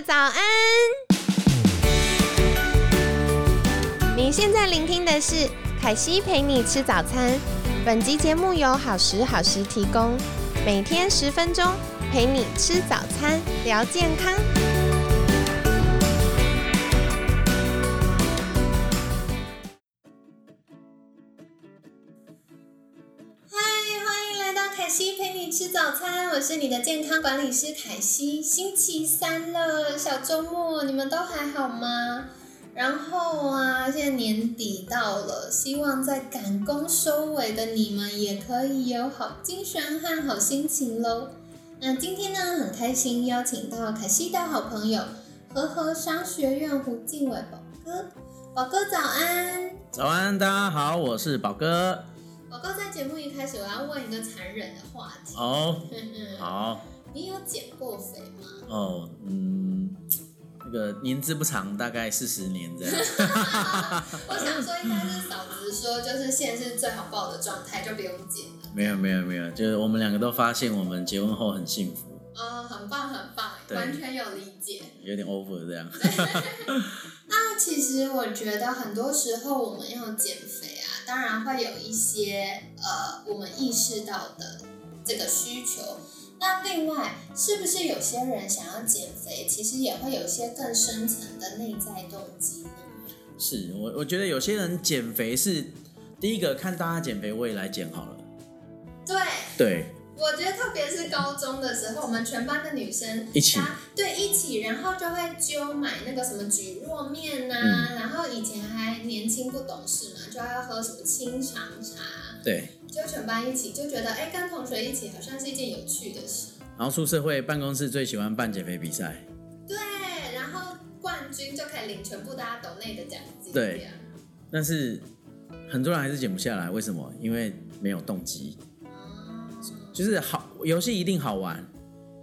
早安！你现在聆听的是凯西陪你吃早餐。本集节目由好时好时提供，每天十分钟陪你吃早餐，聊健康。早餐，我是你的健康管理师凯西。星期三了，小周末，你们都还好吗？然后啊，现在年底到了，希望在赶工收尾的你们也可以有好精神和好心情喽。那今天呢，很开心邀请到凯西的好朋友和和商学院胡敬伟宝哥，宝哥早安。早安，大家好，我是宝哥。宝哥在节目一开始，我要问一个残忍的话题。哦，好。你有减过肥吗？哦，嗯。那个年资不长，大概四十年这样。我想说，应该是嫂子说，就是现在是最好抱的状态，就不用减了。没有没有没有，就是我们两个都发现，我们结婚后很幸福。哦，很棒很棒，完全有理解。有点 over 这样。那其实我觉得很多时候我们要减肥啊，当然会有一些呃，我们意识到的这个需求。那另外，是不是有些人想要减肥，其实也会有一些更深层的内在动机呢？是我，我觉得有些人减肥是第一个看大家减肥，我也来减好了。对对，我觉得特别是高中的时候，我们全班的女生一起，对一起，然后就会揪买那个什么蒟蒻面呐，然后以前还年轻不懂事嘛，就要喝什么清肠茶。对。就全班一起就觉得，哎，跟同学一起好像是一件有趣的事。然后出社会，办公室最喜欢办减肥比赛。对，然后冠军就可以领全部大家抖内的奖金。对，但是很多人还是减不下来，为什么？因为没有动机。哦。就是好游戏一定好玩，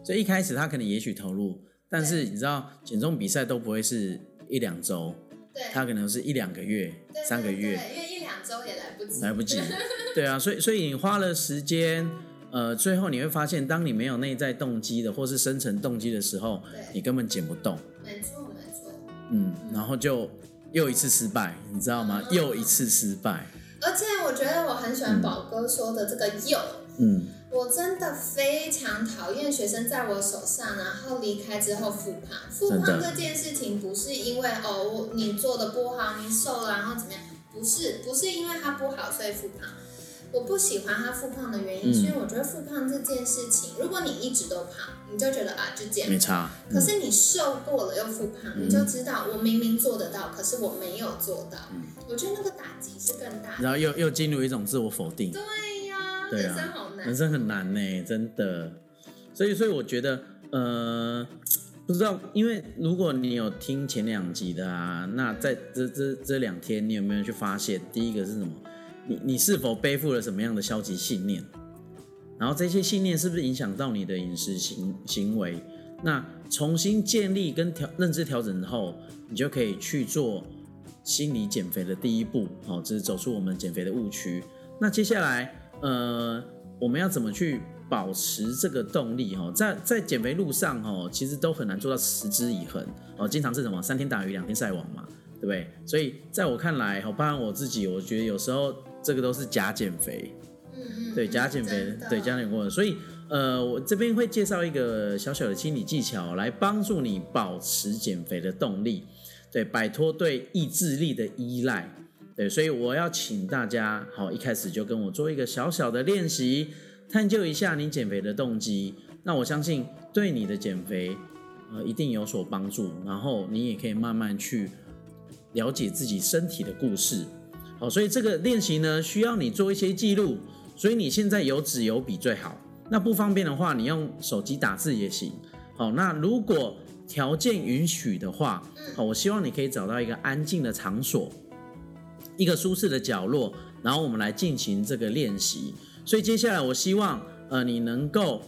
所以一开始他可能也许投入，但是你知道减重比赛都不会是一两周，对，他可能是一两个月、三个月，因为一两周也来不及。来不及。对啊，所以所以你花了时间，呃，最后你会发现，当你没有内在动机的，或是深层动机的时候，你根本减不动。没错，没错。嗯，然后就又一次失败，你知道吗？又一次失败。而且我觉得我很喜欢宝哥说的这个“又”。嗯。我真的非常讨厌学生在我手上，然后离开之后复胖。复胖这件事情不是因为哦你做的不好，你瘦了，然后怎么样？不是，不是因为他不好所以复胖。我不喜欢他复胖的原因，是因为我觉得复胖这件事情，如果你一直都胖，你就觉得啊，就减没差。可是你瘦过了又复胖，你就知道我明明做得到，可是我没有做到。我觉得那个打击是更大。然后又又进入一种自我否定。对呀，人生好难，人生很难呢，真的。所以，所以我觉得，呃，不知道，因为如果你有听前两集的啊，那在这这这两天，你有没有去发现，第一个是什么？你你是否背负了什么样的消极信念？然后这些信念是不是影响到你的饮食行行为？那重新建立跟调认知调整之后，你就可以去做心理减肥的第一步。好，这是走出我们减肥的误区。那接下来，呃，我们要怎么去保持这个动力？哈，在在减肥路上，哈，其实都很难做到持之以恒。哦，经常是什么三天打鱼两天晒网嘛，对不对？所以在我看来，哈，包含我自己，我觉得有时候。这个都是假减肥，嗯嗯，对假减肥，对假减过程。所以，呃，我这边会介绍一个小小的心理技巧，来帮助你保持减肥的动力，对，摆脱对意志力的依赖，对。所以我要请大家，好，一开始就跟我做一个小小的练习，探究一下你减肥的动机。那我相信对你的减肥，呃，一定有所帮助。然后你也可以慢慢去了解自己身体的故事。好，所以这个练习呢，需要你做一些记录。所以你现在有纸有笔最好。那不方便的话，你用手机打字也行。好，那如果条件允许的话，好，我希望你可以找到一个安静的场所，一个舒适的角落，然后我们来进行这个练习。所以接下来，我希望呃你能够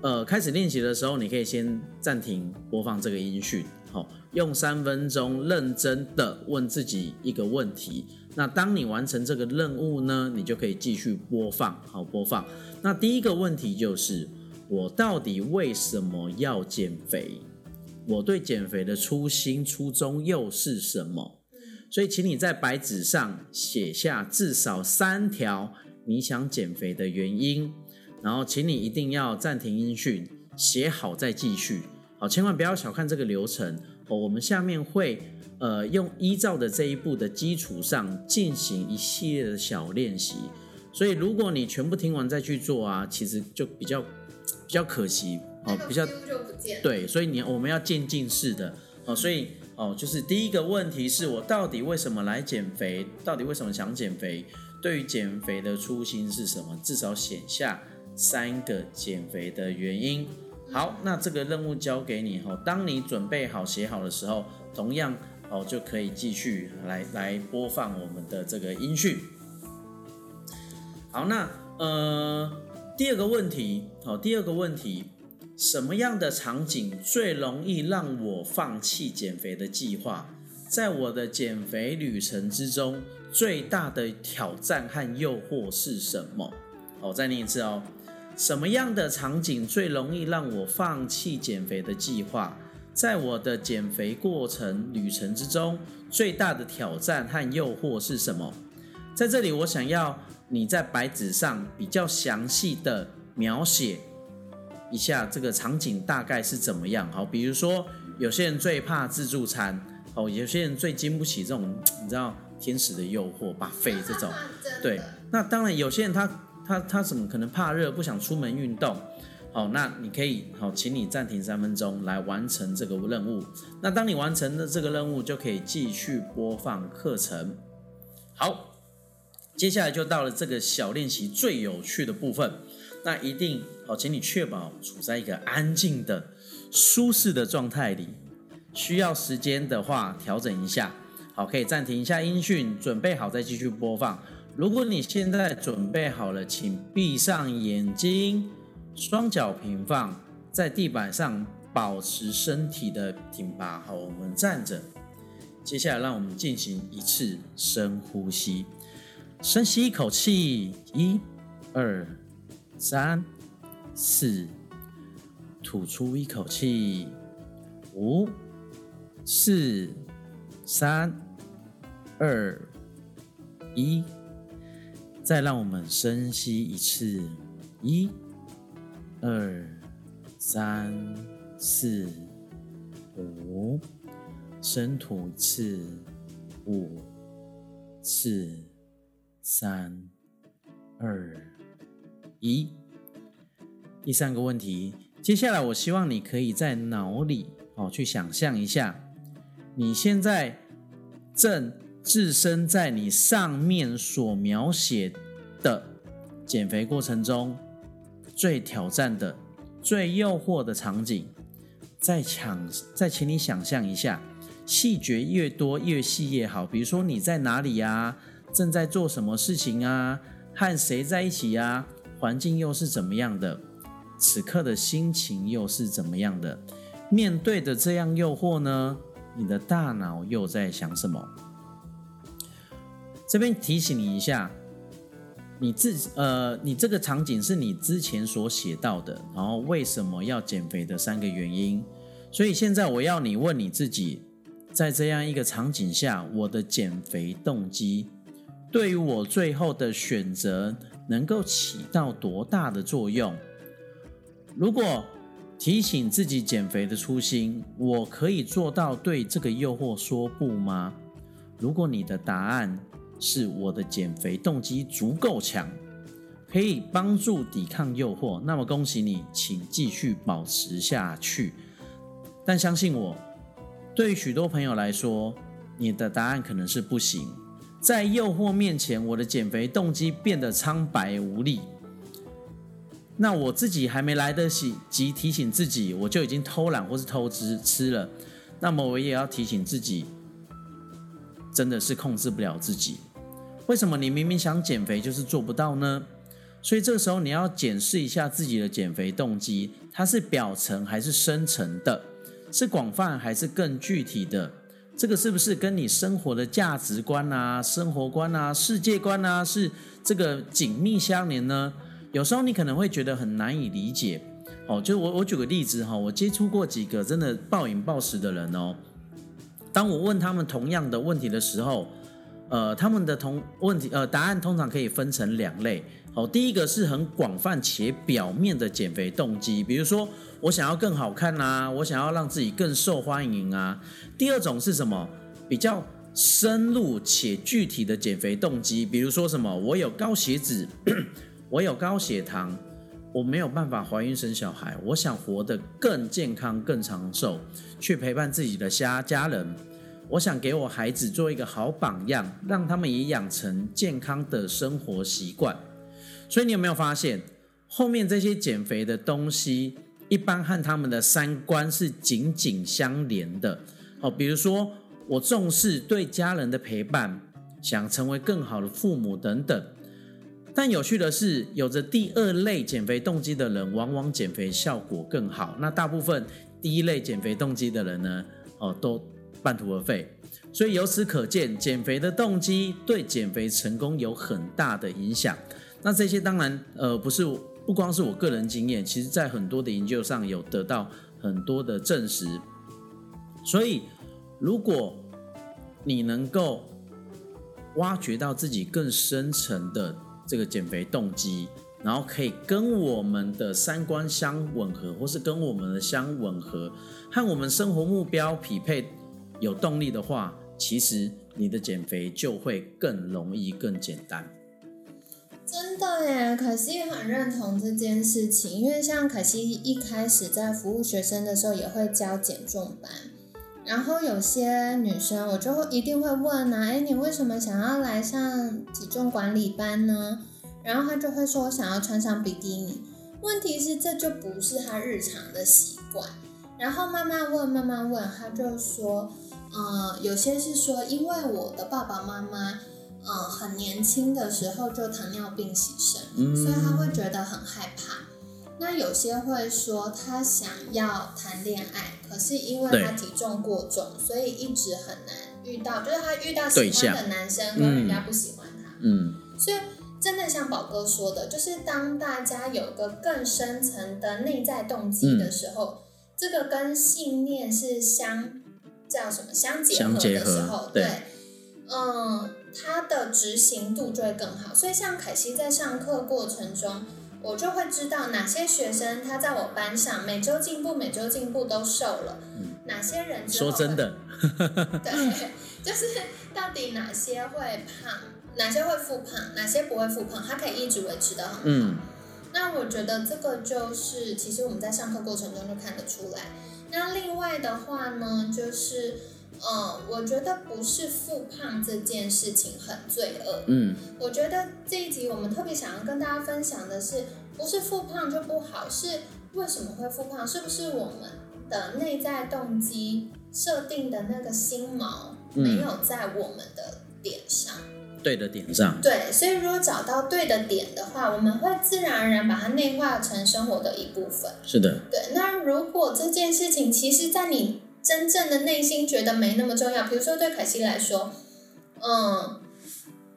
呃开始练习的时候，你可以先暂停播放这个音讯，好，用三分钟认真的问自己一个问题。那当你完成这个任务呢，你就可以继续播放，好播放。那第一个问题就是，我到底为什么要减肥？我对减肥的初心初衷又是什么？所以，请你在白纸上写下至少三条你想减肥的原因，然后，请你一定要暂停音讯，写好再继续。好，千万不要小看这个流程哦。我们下面会呃用依照的这一步的基础上进行一系列的小练习。所以，如果你全部听完再去做啊，其实就比较比较可惜哦，比较对。所以你我们要渐进式的哦。所以哦，就是第一个问题是我到底为什么来减肥？到底为什么想减肥？对于减肥的初心是什么？至少写下三个减肥的原因。好，那这个任务交给你哈。当你准备好写好的时候，同样哦就可以继续来来播放我们的这个音讯。好，那呃，第二个问题，好，第二个问题，什么样的场景最容易让我放弃减肥的计划？在我的减肥旅程之中，最大的挑战和诱惑是什么？好，再念一次哦。什么样的场景最容易让我放弃减肥的计划？在我的减肥过程旅程之中，最大的挑战和诱惑是什么？在这里，我想要。你在白纸上比较详细的描写一下这个场景大概是怎么样？好，比如说有些人最怕自助餐，哦，有些人最经不起这种你知道天使的诱惑，把肺这种，对。那当然有些人他他他怎么可能怕热，不想出门运动？好，那你可以好，请你暂停三分钟来完成这个任务。那当你完成了这个任务，就可以继续播放课程。好。接下来就到了这个小练习最有趣的部分，那一定好，请你确保处在一个安静的、舒适的状态里。需要时间的话，调整一下，好，可以暂停一下音讯，准备好再继续播放。如果你现在准备好了，请闭上眼睛，双脚平放在地板上，保持身体的挺拔。好，我们站着。接下来，让我们进行一次深呼吸。深吸一口气，一、二、三、四，吐出一口气，五、四、三、二、一。再让我们深吸一次，一、二、三、四、五，深吐一次，五、四。三、二、一。第三个问题，接下来我希望你可以在脑里哦去想象一下，你现在正置身在你上面所描写的减肥过程中最挑战的、最诱惑的场景。再想，再请你想象一下，细节越多越细越好。比如说你在哪里呀？正在做什么事情啊？和谁在一起呀？环境又是怎么样的？此刻的心情又是怎么样的？面对的这样诱惑呢？你的大脑又在想什么？这边提醒你一下，你自呃，你这个场景是你之前所写到的，然后为什么要减肥的三个原因。所以现在我要你问你自己，在这样一个场景下，我的减肥动机。对于我最后的选择能够起到多大的作用？如果提醒自己减肥的初心，我可以做到对这个诱惑说不吗？如果你的答案是我的减肥动机足够强，可以帮助抵抗诱惑，那么恭喜你，请继续保持下去。但相信我，对许多朋友来说，你的答案可能是不行。在诱惑面前，我的减肥动机变得苍白无力。那我自己还没来得及提醒自己，我就已经偷懒或是偷吃吃了。那么我也要提醒自己，真的是控制不了自己。为什么你明明想减肥就是做不到呢？所以这个时候你要检视一下自己的减肥动机，它是表层还是深层的？是广泛还是更具体的？这个是不是跟你生活的价值观啊、生活观啊、世界观啊是这个紧密相连呢？有时候你可能会觉得很难以理解，哦，就我我举个例子哈，我接触过几个真的暴饮暴食的人哦。当我问他们同样的问题的时候，呃，他们的同问题呃答案通常可以分成两类。哦，第一个是很广泛且表面的减肥动机，比如说我想要更好看啊，我想要让自己更受欢迎啊。第二种是什么？比较深入且具体的减肥动机，比如说什么？我有高血脂，我有高血糖，我没有办法怀孕生小孩，我想活得更健康、更长寿，去陪伴自己的家家人。我想给我孩子做一个好榜样，让他们也养成健康的生活习惯。所以你有没有发现，后面这些减肥的东西，一般和他们的三观是紧紧相连的。哦，比如说我重视对家人的陪伴，想成为更好的父母等等。但有趣的是，有着第二类减肥动机的人，往往减肥效果更好。那大部分第一类减肥动机的人呢，哦，都半途而废。所以由此可见，减肥的动机对减肥成功有很大的影响。那这些当然，呃，不是不光是我个人经验，其实在很多的研究上有得到很多的证实。所以，如果你能够挖掘到自己更深层的这个减肥动机，然后可以跟我们的三观相吻合，或是跟我们的相吻合，和我们生活目标匹配，有动力的话，其实你的减肥就会更容易、更简单。真的耶，可惜很认同这件事情，因为像可惜一开始在服务学生的时候，也会教减重班，然后有些女生我就会一定会问啊，哎，你为什么想要来上体重管理班呢？然后她就会说想要穿上比基尼，问题是这就不是她日常的习惯，然后慢慢问慢慢问，她就说，呃，有些是说因为我的爸爸妈妈。嗯，很年轻的时候就糖尿病牺牲，所以他会觉得很害怕。那有些会说他想要谈恋爱，可是因为他体重过重，所以一直很难遇到，就是他遇到喜欢的男生，跟人家不喜欢他。嗯，所以真的像宝哥说的，就是当大家有个更深层的内在动机的时候，这个跟信念是相叫什么相结合的时候，对，嗯。他的执行度就会更好，所以像凯西在上课过程中，我就会知道哪些学生他在我班上每周进步，每周进步都瘦了，哪些人说真的，对，就是到底哪些会胖，哪些会复胖，哪些不会复胖，他可以一直维持的很好。那我觉得这个就是其实我们在上课过程中就看得出来。那另外的话呢，就是。嗯，我觉得不是复胖这件事情很罪恶。嗯，我觉得这一集我们特别想要跟大家分享的是，不是复胖就不好，是为什么会复胖？是不是我们的内在动机设定的那个心锚没有在我们的点上？对的点上。对，所以如果找到对的点的话，我们会自然而然把它内化成生活的一部分。是的。对，那如果这件事情其实，在你真正的内心觉得没那么重要，比如说对凯西来说，嗯，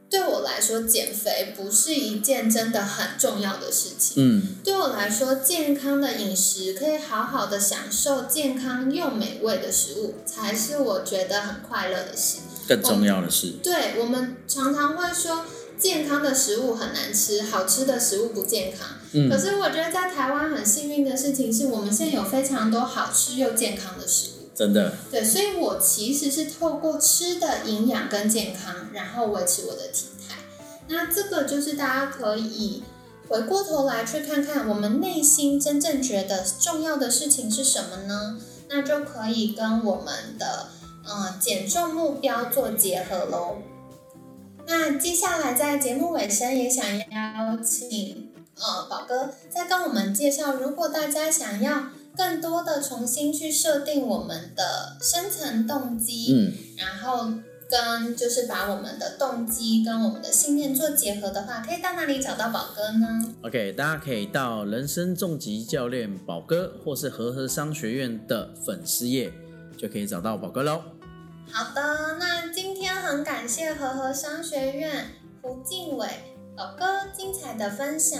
对我来说减肥不是一件真的很重要的事情。嗯，对我来说，健康的饮食可以好好的享受健康又美味的食物，才是我觉得很快乐的事。更重要的是，对我们常常会说，健康的食物很难吃，好吃的食物不健康。嗯，可是我觉得在台湾很幸运的事情是，我们现在有非常多好吃又健康的食物。真的，对，所以我其实是透过吃的营养跟健康，然后维持我的体态。那这个就是大家可以回过头来去看看，我们内心真正觉得重要的事情是什么呢？那就可以跟我们的嗯减重目标做结合喽。那接下来在节目尾声，也想邀请呃宝哥再跟我们介绍，如果大家想要。更多的重新去设定我们的深层动机，嗯，然后跟就是把我们的动机跟我们的信念做结合的话，可以到哪里找到宝哥呢？OK，大家可以到人生重疾教练宝哥，或是和和商学院的粉丝页，就可以找到宝哥喽。好的，那今天很感谢和和商学院胡静伟宝哥精彩的分享。